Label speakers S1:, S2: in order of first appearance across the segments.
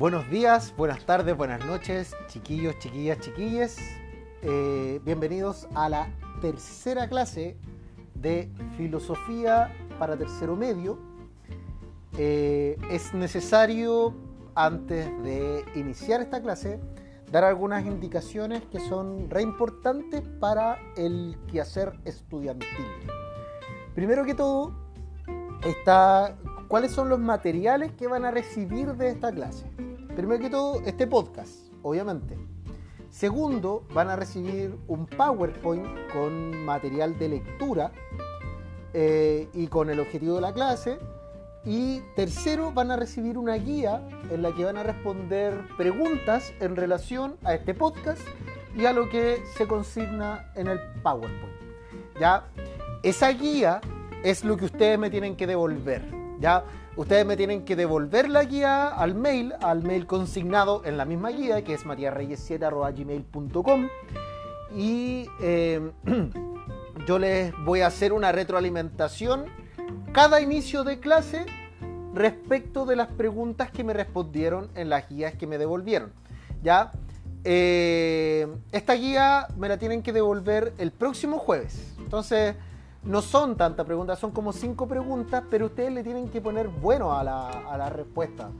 S1: Buenos días, buenas tardes, buenas noches, chiquillos, chiquillas, chiquilles. Eh, bienvenidos a la tercera clase de filosofía para tercero medio. Eh, es necesario, antes de iniciar esta clase, dar algunas indicaciones que son re importantes para el quehacer estudiantil. Primero que todo, está cuáles son los materiales que van a recibir de esta clase. Primero que todo, este podcast, obviamente. Segundo, van a recibir un PowerPoint con material de lectura eh, y con el objetivo de la clase. Y tercero, van a recibir una guía en la que van a responder preguntas en relación a este podcast y a lo que se consigna en el PowerPoint. Ya, esa guía es lo que ustedes me tienen que devolver. Ya, ustedes me tienen que devolver la guía al mail, al mail consignado en la misma guía, que es mariarreyes7.gmail.com. Y eh, yo les voy a hacer una retroalimentación cada inicio de clase respecto de las preguntas que me respondieron en las guías que me devolvieron. ¿Ya? Eh, esta guía me la tienen que devolver el próximo jueves. Entonces, no son tantas preguntas, son como cinco preguntas, pero ustedes le tienen que poner bueno a la, a la respuesta.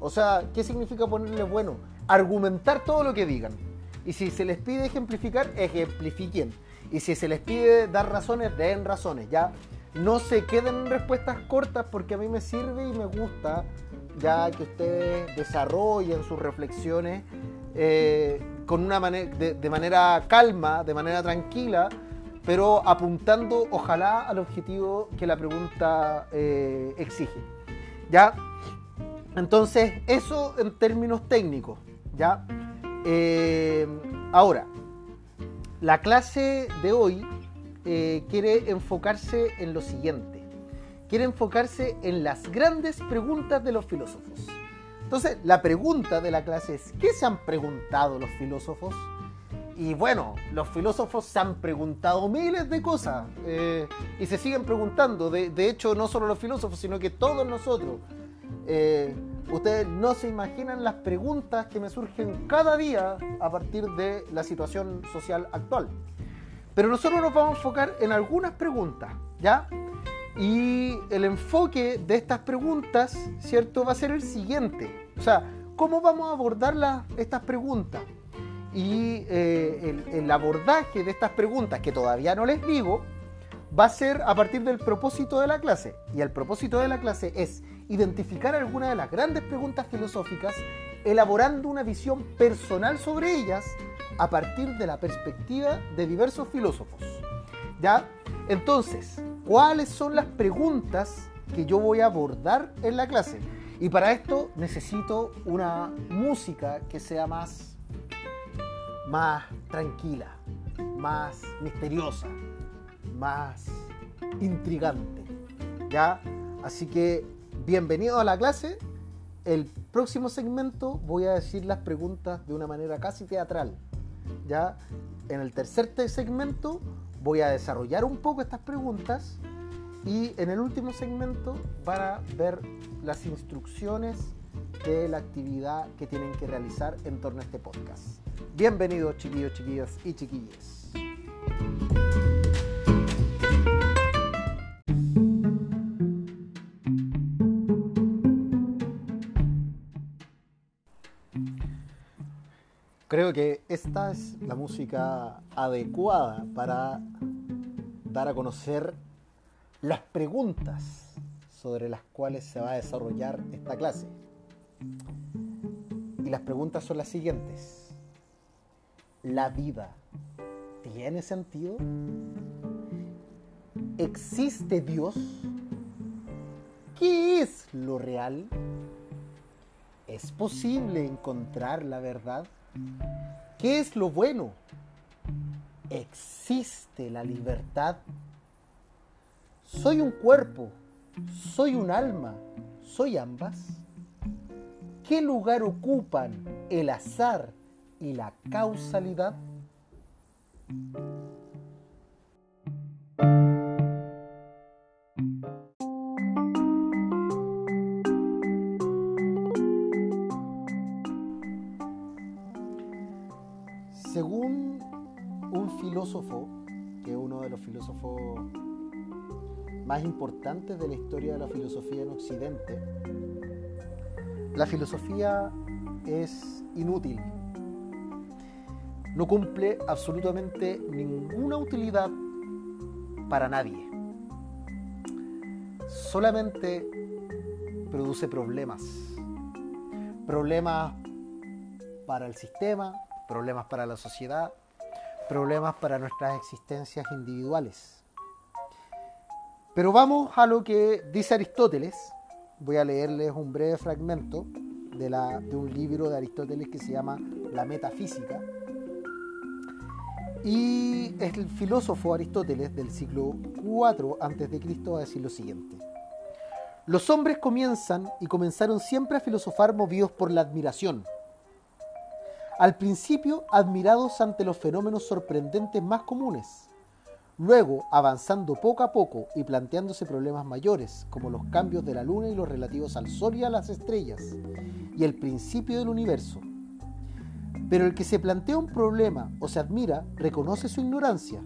S1: O sea, ¿qué significa ponerle bueno? Argumentar todo lo que digan. Y si se les pide ejemplificar, ejemplifiquen. Y si se les pide dar razones, den razones. Ya no se queden en respuestas cortas porque a mí me sirve y me gusta ya que ustedes desarrollen sus reflexiones eh, con una de manera calma, de manera tranquila, pero apuntando ojalá al objetivo que la pregunta eh, exige. ¿Ya? Entonces, eso en términos técnicos. ¿Ya? Eh, ahora, la clase de hoy eh, quiere enfocarse en lo siguiente. Quiere enfocarse en las grandes preguntas de los filósofos. Entonces, la pregunta de la clase es, ¿qué se han preguntado los filósofos? Y bueno, los filósofos se han preguntado miles de cosas eh, y se siguen preguntando. De, hecho, no solo los filósofos, sino que todos nosotros. Eh, ustedes no se imaginan las preguntas que me surgen cada día a partir de la situación social actual. Pero nosotros nos vamos a enfocar en algunas preguntas, ¿ya? Y el enfoque de estas preguntas, ¿cierto? Va a ser el siguiente. O sea, ¿cómo vamos a abordar la, estas preguntas? Y eh, el, el, abordaje de estas preguntas, que todavía no les digo, va a ser a partir del propósito de la clase. Y el propósito de la clase es identificar algunas de las grandes preguntas filosóficas, elaborando una visión personal sobre ellas a partir de la perspectiva de diversos filósofos. ¿Ya? Entonces, ¿cuáles son las preguntas que yo voy a abordar en la clase? Y para esto necesito una música que sea más más tranquila, más misteriosa, más intrigante. ¿Ya? Así que bienvenido a la clase. El próximo segmento voy a decir las preguntas de una manera casi teatral. ¿Ya? En el tercer segmento voy a desarrollar un poco estas preguntas y en el último segmento van a ver las instrucciones de la actividad que tienen que realizar en torno a este podcast. Bienvenidos chiquillos, chiquillas y chiquillas. Creo que esta es la música adecuada para dar a conocer las preguntas sobre las cuales se va a desarrollar esta clase. Y las preguntas son las siguientes. ¿La vida tiene sentido? ¿Existe Dios? ¿Qué es lo real? ¿Es posible encontrar la verdad? ¿Qué es lo bueno? ¿Existe la libertad? ¿Soy un cuerpo? ¿Soy un alma? ¿Soy ambas? ¿Qué lugar ocupan el azar y la causalidad? Según un filósofo, que es uno de los filósofos más importantes de la historia de la filosofía en Occidente, la filosofía es inútil no cumple absolutamente ninguna utilidad para nadie. Solamente produce problemas. Problemas para el sistema, problemas para la sociedad, problemas para nuestras existencias individuales. Pero vamos a lo que dice Aristóteles. Voy a leerles un breve fragmento de, un libro de Aristóteles que se llama La Metafísica. Y el filósofo Aristóteles del siglo IV a.C. va a decir lo siguiente. Los hombres comienzan y comenzaron siempre a filosofar movidos por la admiración al principio admirados ante los fenómenos sorprendentes más comunes, luego avanzando poco a poco y planteándose problemas mayores, como los cambios de la luna y los relativos al sol y a las estrellas, y el principio del universo. Pero el que se plantea un problema o se admira reconoce su ignorancia,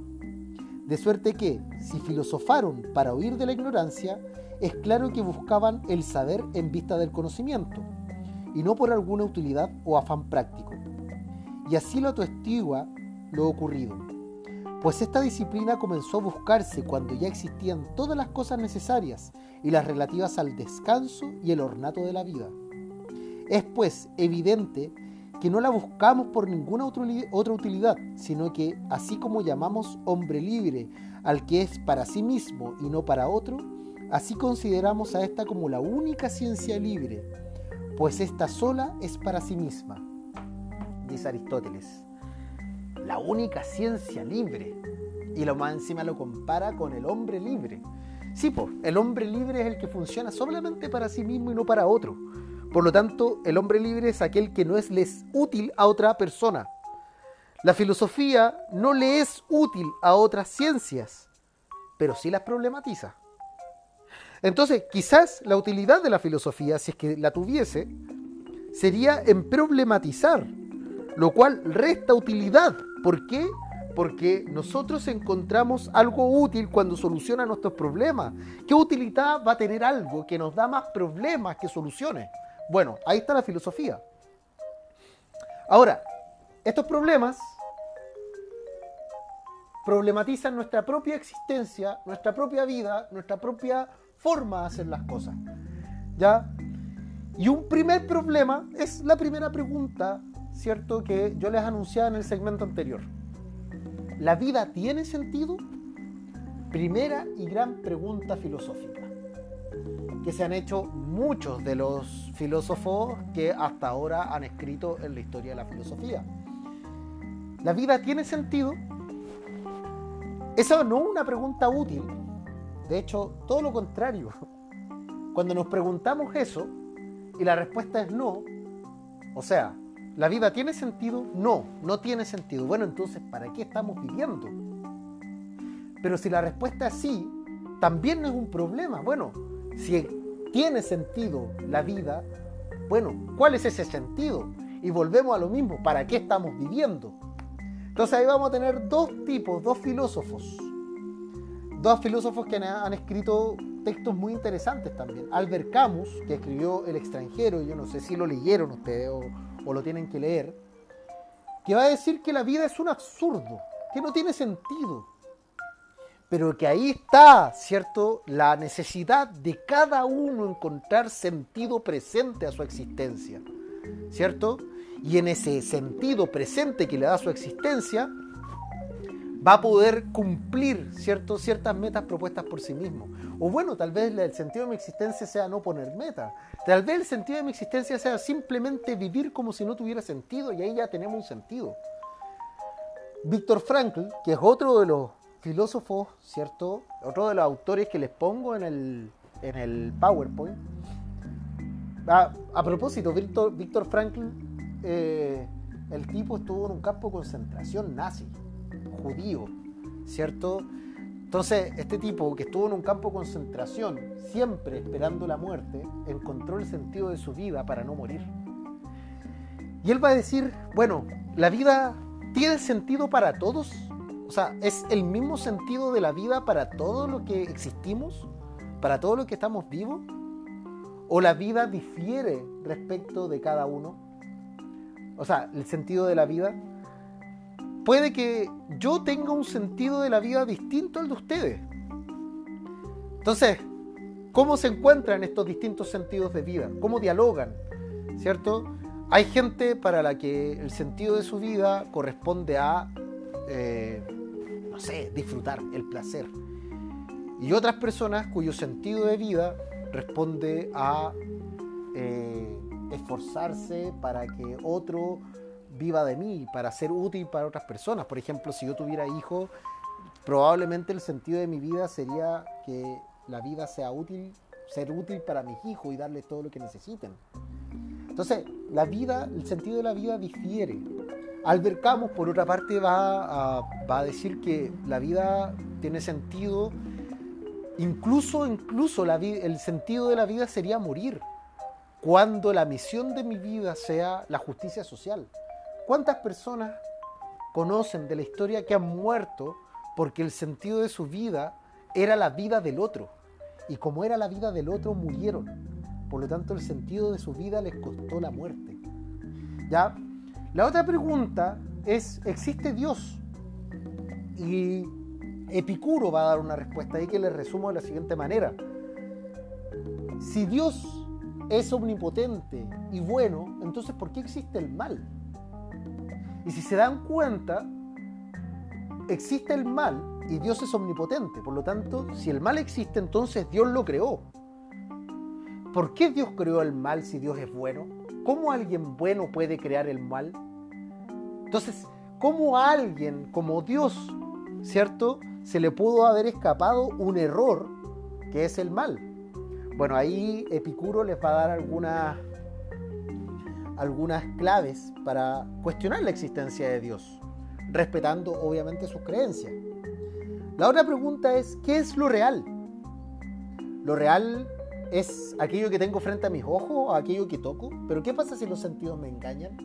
S1: de suerte que, si filosofaron para huir de la ignorancia, es claro que buscaban el saber en vista del conocimiento, y no por alguna utilidad o afán práctico y así lo atestigua lo ocurrido. Pues esta disciplina comenzó a buscarse cuando ya existían todas las cosas necesarias y las relativas al descanso y el ornato de la vida. Es pues evidente que no la buscamos por ninguna otra utilidad, sino que así como llamamos hombre libre al que es para sí mismo y no para otro, así consideramos a esta como la única ciencia libre, pues esta sola es para sí misma dice Aristóteles. La única ciencia libre. Y lo más encima lo compara con el hombre libre. Sí, pues, el hombre libre es el que funciona solamente para sí mismo y no para otro. Por lo tanto, el hombre libre es aquel que no es útil a otra persona. La filosofía no le es útil a otras ciencias, pero sí las problematiza. Entonces, quizás la utilidad de la filosofía, si es que la tuviese, sería en problematizar lo cual resta utilidad. ¿Por qué? Porque nosotros encontramos algo útil cuando soluciona nuestros problemas. ¿Qué utilidad va a tener algo que nos da más problemas que soluciones? Bueno, ahí está la filosofía. Ahora, estos problemas problematizan nuestra propia existencia, nuestra propia vida, nuestra propia forma de hacer las cosas. ¿Ya? Y un primer problema es la primera pregunta ¿cierto? Que yo les anunciaba en el segmento anterior. ¿La vida tiene sentido? Primera y gran pregunta filosófica que se han hecho muchos de los filósofos que hasta ahora han escrito en la historia de la filosofía. ¿La vida tiene sentido? Esa no es una pregunta útil. De hecho, todo lo contrario. Cuando nos preguntamos eso y la respuesta es no, o sea, ¿La vida tiene sentido? No, no tiene sentido. Bueno, entonces, ¿para qué estamos viviendo? Pero si la respuesta es sí, también no es un problema. Bueno, si tiene sentido la vida, bueno, ¿cuál es ese sentido? Y volvemos a lo mismo, ¿para qué estamos viviendo? Entonces ahí vamos a tener dos tipos, dos filósofos. Dos filósofos que han, escrito textos muy interesantes también. Albert Camus, que escribió El extranjero, yo no sé si lo leyeron ustedes o, o lo tienen que leer, que va a decir que la vida es un absurdo, que no tiene sentido, pero que ahí está, ¿cierto?, la necesidad de cada uno encontrar sentido presente a su existencia, ¿cierto? Y en ese sentido presente que le da su existencia, va a poder cumplir ¿cierto? ciertas metas propuestas por sí mismo. O bueno, tal vez el sentido de mi existencia sea no poner meta. Tal vez el sentido de mi existencia sea simplemente vivir como si no tuviera sentido y ahí ya tenemos un sentido. Víctor Frankl, que es otro de los filósofos, ¿cierto? Otro de los autores que les pongo en el, en el PowerPoint. A, propósito, Víctor, Víctor Frankl, eh, el tipo estuvo en un campo de concentración nazi judío, ¿cierto? Entonces, este tipo que estuvo en un campo de concentración, siempre esperando la muerte, encontró el sentido de su vida para no morir. Y él va a decir, bueno, ¿la vida tiene sentido para todos? O sea, ¿es el mismo sentido de la vida para todo lo que existimos? ¿Para todo lo que estamos vivos? ¿O la vida difiere respecto de cada uno? O sea, el sentido de la vida. Puede que yo tenga un sentido de la vida distinto al de ustedes. Entonces, ¿cómo se encuentran estos distintos sentidos de vida? ¿Cómo dialogan? ¿Cierto? Hay gente para la que el sentido de su vida corresponde a eh, sé, disfrutar, el placer. Y otras personas cuyo sentido de vida responde a eh, esforzarse para que otro viva de mí, para ser útil para otras personas. Por ejemplo, si yo tuviera hijos, probablemente el sentido de mi vida sería que la vida sea útil, ser útil para mis hijos y darles todo lo que necesiten. Entonces, la vida, el sentido de la vida difiere. Albert Camus, por otra parte, va a, decir que la vida tiene sentido, incluso, incluso el sentido de la vida sería morir, cuando la misión de mi vida sea la justicia social. ¿Cuántas personas conocen de la historia que han muerto porque el sentido de su vida era la vida del otro? Y como era la vida del otro, murieron. Por lo tanto, el sentido de su vida les costó la muerte. ¿Ya? La otra pregunta es, ¿existe Dios? Y Epicuro va a dar una respuesta ahí que le resumo de la siguiente manera. Si Dios es omnipotente y bueno, entonces ¿por qué existe el mal? Y si se dan cuenta, existe el mal y Dios es omnipotente. Por lo tanto, si el mal existe, entonces Dios lo creó. ¿Por qué Dios creó el mal si Dios es bueno? ¿Cómo alguien bueno puede crear el mal? Entonces, ¿cómo alguien como Dios, ¿cierto? Se le pudo haber escapado un error que es el mal. Bueno, ahí Epicuro les va a dar algunas, algunas claves para cuestionar la existencia de Dios, respetando obviamente sus creencias. La otra pregunta es, ¿qué es lo real? Lo real ¿Es aquello que tengo frente a mis ojos o aquello que toco? Pero ¿qué pasa si los sentidos me engañan?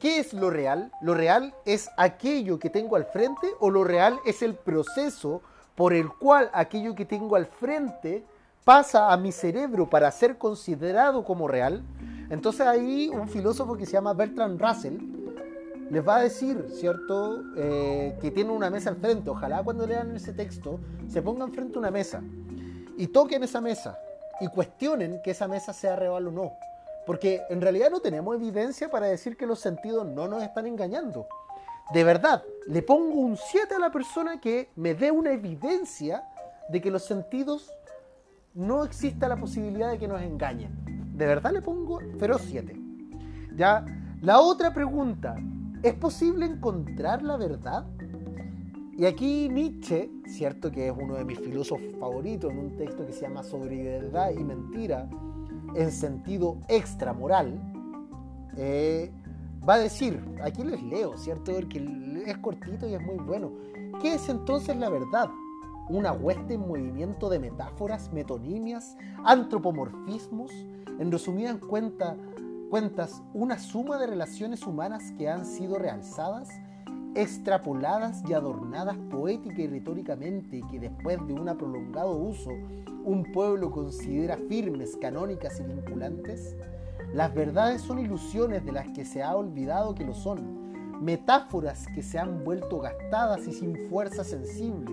S1: ¿Qué es lo real? ¿Lo real es aquello que tengo al frente o lo real es el proceso por el cual aquello que tengo al frente pasa a mi cerebro para ser considerado como real? Entonces ahí un filósofo que se llama Bertrand Russell les va a decir, ¿cierto?, eh, que tiene una mesa al frente. Ojalá cuando lean ese texto se pongan frente a una mesa y toquen esa mesa y cuestionen que esa mesa sea real o no. Porque en realidad no tenemos evidencia para decir que los sentidos no nos están engañando. De verdad, le pongo un 7 a la persona que me dé una evidencia de que los sentidos no exista la posibilidad de que nos engañen. De verdad le pongo feroz 7. Ya, la otra pregunta, ¿es posible encontrar la verdad? Y aquí Nietzsche, cierto que es uno de mis filósofos favoritos, en un texto que se llama Sobre verdad y mentira, en sentido extramoral, eh, va a decir, aquí les leo, ¿cierto? Porque es cortito y es muy bueno. ¿Qué es entonces la verdad? Una hueste en movimiento de metáforas, metonimias, antropomorfismos, en resumidas cuentas, una suma de relaciones humanas que han sido realzadas extrapoladas y adornadas poética y retóricamente que después de un prolongado uso un pueblo considera firmes, canónicas y vinculantes? Las verdades son ilusiones de las que se ha olvidado que lo son, metáforas que se han vuelto gastadas y sin fuerza sensible,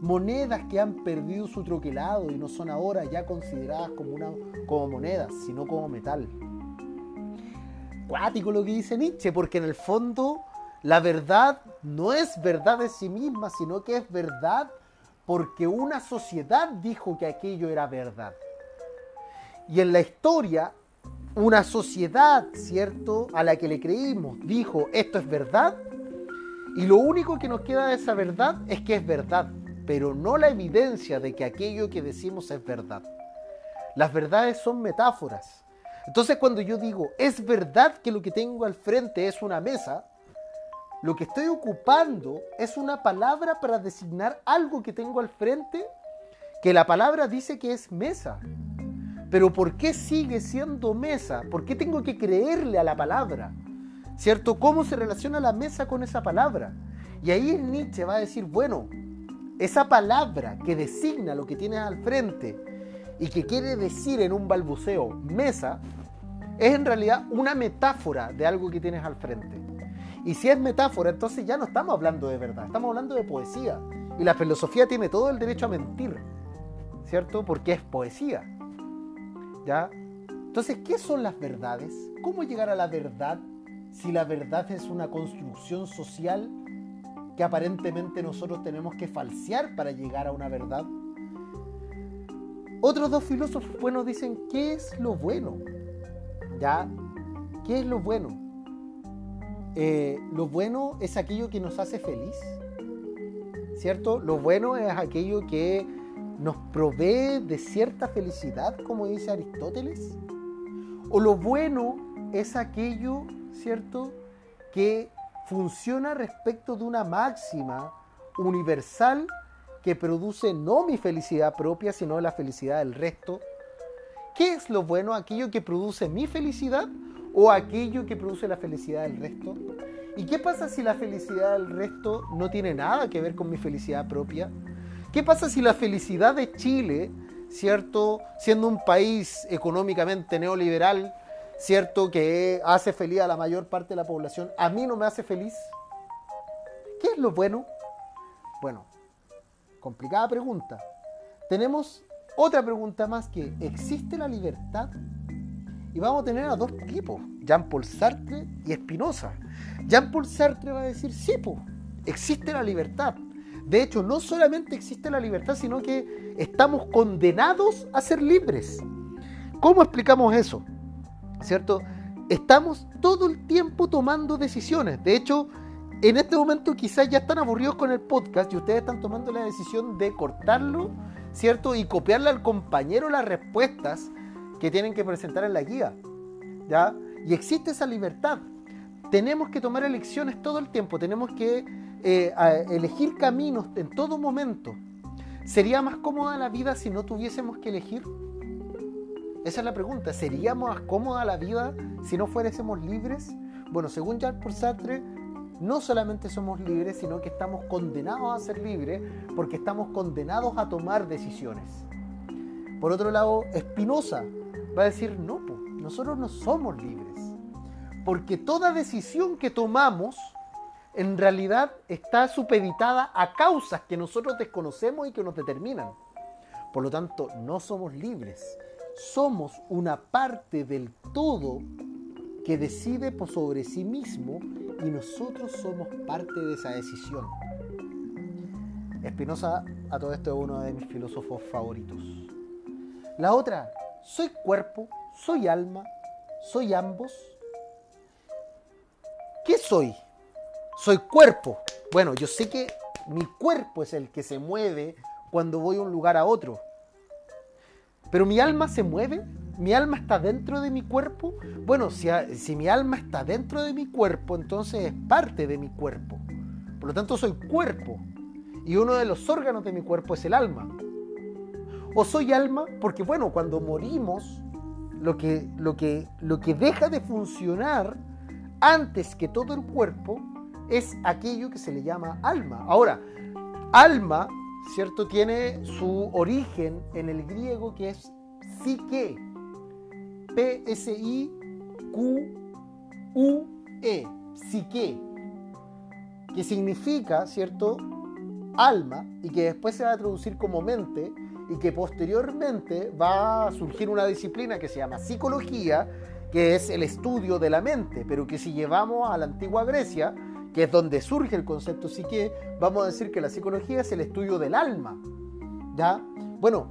S1: monedas que han perdido su troquelado y no son ahora ya consideradas como, una, como monedas, sino como metal. Cuático lo que dice Nietzsche, porque en el fondo la verdad no es verdad de sí misma, sino que es verdad porque una sociedad dijo que aquello era verdad. Y en la historia, una sociedad, ¿cierto?, a la que le creímos, dijo, esto es verdad, y lo único que nos queda de esa verdad es que es verdad, pero no la evidencia de que aquello que decimos es verdad. Las verdades son metáforas. Entonces cuando yo digo, es verdad que lo que tengo al frente es una mesa, lo que estoy ocupando es una palabra para designar algo que tengo al frente, que la palabra dice que es mesa. Pero ¿por qué sigue siendo mesa? ¿Por qué tengo que creerle a la palabra? ¿Cierto? ¿Cómo se relaciona la mesa con esa palabra? Y ahí Nietzsche va a decir, bueno, esa palabra que designa lo que tienes al frente y que quiere decir en un balbuceo mesa, es en realidad una metáfora de algo que tienes al frente. Y si es metáfora, entonces ya no estamos hablando de verdad, estamos hablando de poesía. Y la filosofía tiene todo el derecho a mentir, ¿cierto? Porque es poesía. ¿Ya? Entonces, ¿qué son las verdades? ¿Cómo llegar a la verdad si la verdad es una construcción social que aparentemente nosotros tenemos que falsear para llegar a una verdad? Otros dos filósofos buenos dicen, ¿qué es lo bueno? ¿Ya? ¿Qué es lo bueno? Eh, lo bueno es aquello que nos hace feliz, ¿cierto? Lo bueno es aquello que nos provee de cierta felicidad, como dice Aristóteles. O lo bueno es aquello, ¿cierto?, que funciona respecto de una máxima universal que produce no mi felicidad propia, sino la felicidad del resto. ¿Qué es lo bueno? ¿Aquello que produce mi felicidad o aquello que produce la felicidad del resto? ¿Y qué pasa si la felicidad del resto no tiene nada que ver con mi felicidad propia? ¿Qué pasa si la felicidad de Chile, cierto, siendo un país económicamente neoliberal, cierto, que hace feliz a la mayor parte de la población, a mí no me hace feliz? ¿Qué es lo bueno? Bueno, complicada pregunta. Tenemos otra pregunta más que, ¿existe la libertad? Y vamos a tener a dos tipos, Jean-Paul Sartre y Spinoza. Jean-Paul Sartre va a decir, sí, existe la libertad. De hecho, no solamente existe la libertad, sino que estamos condenados a ser libres. ¿Cómo explicamos eso? ¿Cierto? Estamos todo el tiempo tomando decisiones. De hecho, en este momento quizás ya están aburridos con el podcast y ustedes están tomando la decisión de cortarlo, ¿cierto? Y copiarle al compañero las respuestas que tienen que presentar en la guía. ¿Ya? Y existe esa libertad. Tenemos que tomar elecciones todo el tiempo, tenemos que eh, elegir caminos en todo momento. ¿Sería más cómoda la vida si no tuviésemos que elegir? Esa es la pregunta. ¿Sería más cómoda la vida si no fuésemos libres? Bueno, según Jean-Paul Sartre, no solamente somos libres, sino que estamos condenados a ser libres porque estamos condenados a tomar decisiones. Por otro lado, Spinoza va a decir, no, nosotros no somos libres. Porque toda decisión que tomamos en realidad está supeditada a causas que nosotros desconocemos y que nos determinan. Por lo tanto, no somos libres. Somos una parte del todo que decide por sobre sí mismo y nosotros somos parte de esa decisión. Espinosa a todo esto es uno de mis filósofos favoritos. La otra, soy cuerpo, soy alma, soy ambos. ¿Qué soy? Soy cuerpo. Bueno, yo sé que mi cuerpo es el que se mueve cuando voy a un lugar a otro. Pero mi alma se mueve ¿Mi alma está dentro de mi cuerpo? Bueno, si, si, mi alma está dentro de mi cuerpo, entonces es parte de mi cuerpo. Por lo tanto, soy cuerpo. Y uno de los órganos de mi cuerpo es el alma. O soy alma porque, bueno, cuando morimos, lo que, lo que, lo que deja de funcionar antes que todo el cuerpo es aquello que se le llama alma. Ahora, alma, ¿cierto? Tiene su origen en el griego que es psique P-S-I-Q-U-E, psique, que significa, ¿cierto?, alma y que después se va a traducir como mente y que posteriormente va a surgir una disciplina que se llama psicología, que es el estudio de la mente, pero que si llevamos a la antigua Grecia, que es donde surge el concepto psique, vamos a decir que la psicología es el estudio del alma. ¿Ya? Bueno,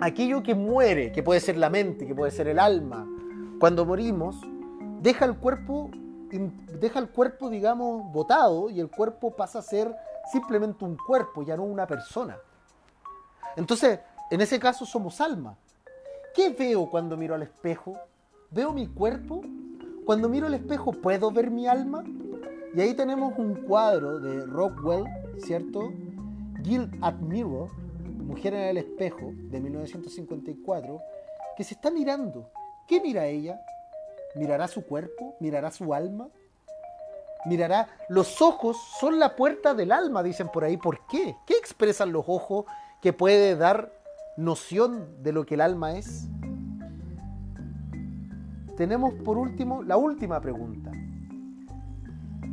S1: aquello que muere, que puede ser la mente, que puede ser el alma, cuando morimos, deja el cuerpo, deja el cuerpo, digamos, botado y el cuerpo pasa a ser simplemente un cuerpo, ya no una persona. Entonces, en ese caso somos alma. ¿Qué veo cuando miro al espejo? ¿Veo mi cuerpo? Cuando miro al espejo, ¿puedo ver mi alma? Y ahí tenemos un cuadro de Rockwell, ¿cierto? Guild at Mirror, Mujer en el espejo, de 1954, que se está mirando. ¿Qué mira ella? ¿Mirará su cuerpo? ¿Mirará su alma? mirará, los ojos son la puerta del alma, dicen por ahí. ¿Por qué? ¿Qué expresan los ojos que puede dar noción de lo que el alma es? Tenemos por último la última pregunta.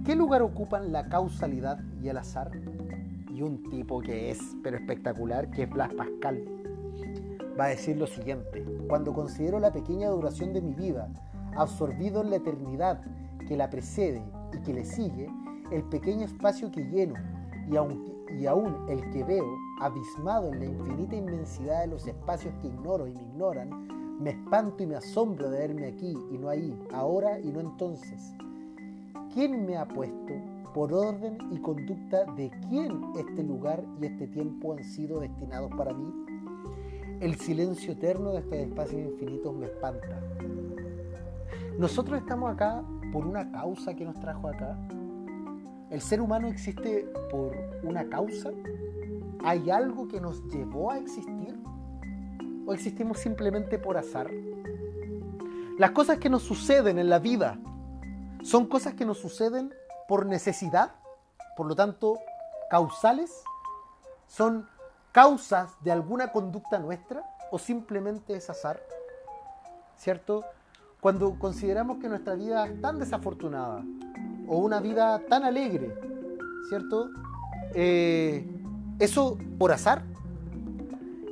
S1: ¿Qué lugar ocupan la causalidad y el azar? Y un tipo que es, pero espectacular, que es Blas Pascal, va a decir lo siguiente. Cuando considero la pequeña duración de mi vida, absorbido en la eternidad que la precede y que le sigue, el pequeño espacio que lleno y aún, y aún el que veo, abismado en la infinita inmensidad de los espacios que ignoro y me ignoran, me espanto y me asombro de verme aquí y no ahí, ahora y no entonces. ¿Quién me ha puesto? Por orden y conducta de quién este lugar y este tiempo han sido destinados para mí. El silencio eterno de estos espacios infinitos me espanta. Nosotros estamos acá por una causa que nos trajo acá. ¿El ser humano existe por una causa? ¿Hay algo que nos llevó a existir? ¿O existimos simplemente por azar? Las cosas que nos suceden en la vida son cosas que nos suceden por necesidad, por lo tanto, causales. ¿Son causas de alguna conducta nuestra o simplemente es azar? ¿Cierto? Cuando consideramos que nuestra vida es tan desafortunada o una vida tan alegre, ¿cierto? Eh, eso por azar.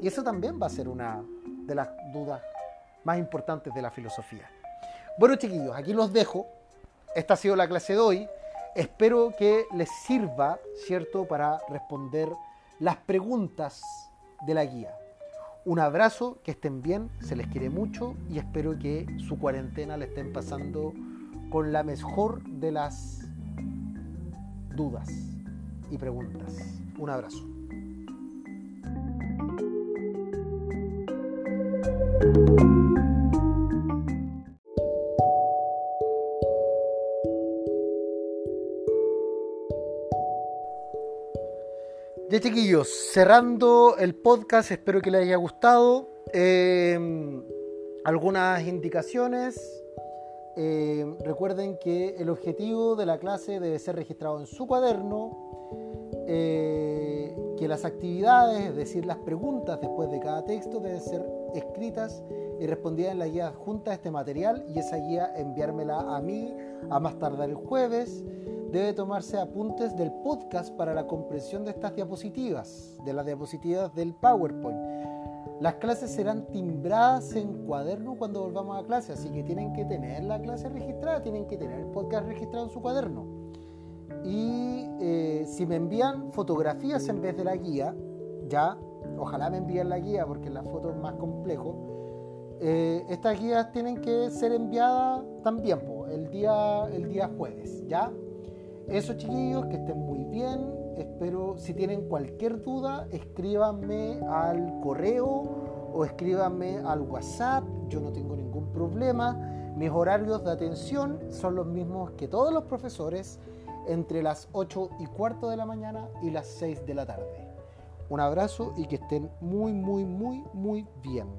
S1: Y eso también va a ser una de las dudas más importantes de la filosofía. Bueno, chiquillos, aquí los dejo. Esta ha sido la clase de hoy. Espero que les sirva, ¿cierto?, para responder las preguntas de la guía. Un abrazo, que estén bien, se les quiere mucho y espero que su cuarentena le estén pasando con la mejor de las dudas y preguntas. Un abrazo. Ya chiquillos, cerrando el podcast, espero que les haya gustado. Em, algunas indicaciones. Em, recuerden que el objetivo de la clase debe ser registrado en su cuaderno. Eh, que las actividades, es decir, las preguntas después de cada texto, deben ser escritas y respondidas en la guía junto a este material y esa guía enviármela a mí a más tardar el jueves debe tomarse apuntes del podcast para la comprensión de estas diapositivas, de las diapositivas del PowerPoint. Las clases serán timbradas en cuaderno cuando volvamos a clase, así que tienen que tener la clase registrada, tienen que tener el podcast registrado en su cuaderno. Y eh, si me envían fotografías en vez de la guía, ya, ojalá me envíen la guía porque la foto es más complejo, eh, estas guías tienen que ser enviadas también el, día, el día jueves, ¿ya? Eso chiquillos, que estén muy bien. Espero, si tienen cualquier duda, escríbanme al correo o escríbanme al WhatsApp. Yo no tengo ningún problema. Mis horarios de atención son los mismos que todos los profesores entre las 8 y cuarto de la mañana y las 6 de la tarde. Un abrazo y que estén muy, muy, muy, muy bien.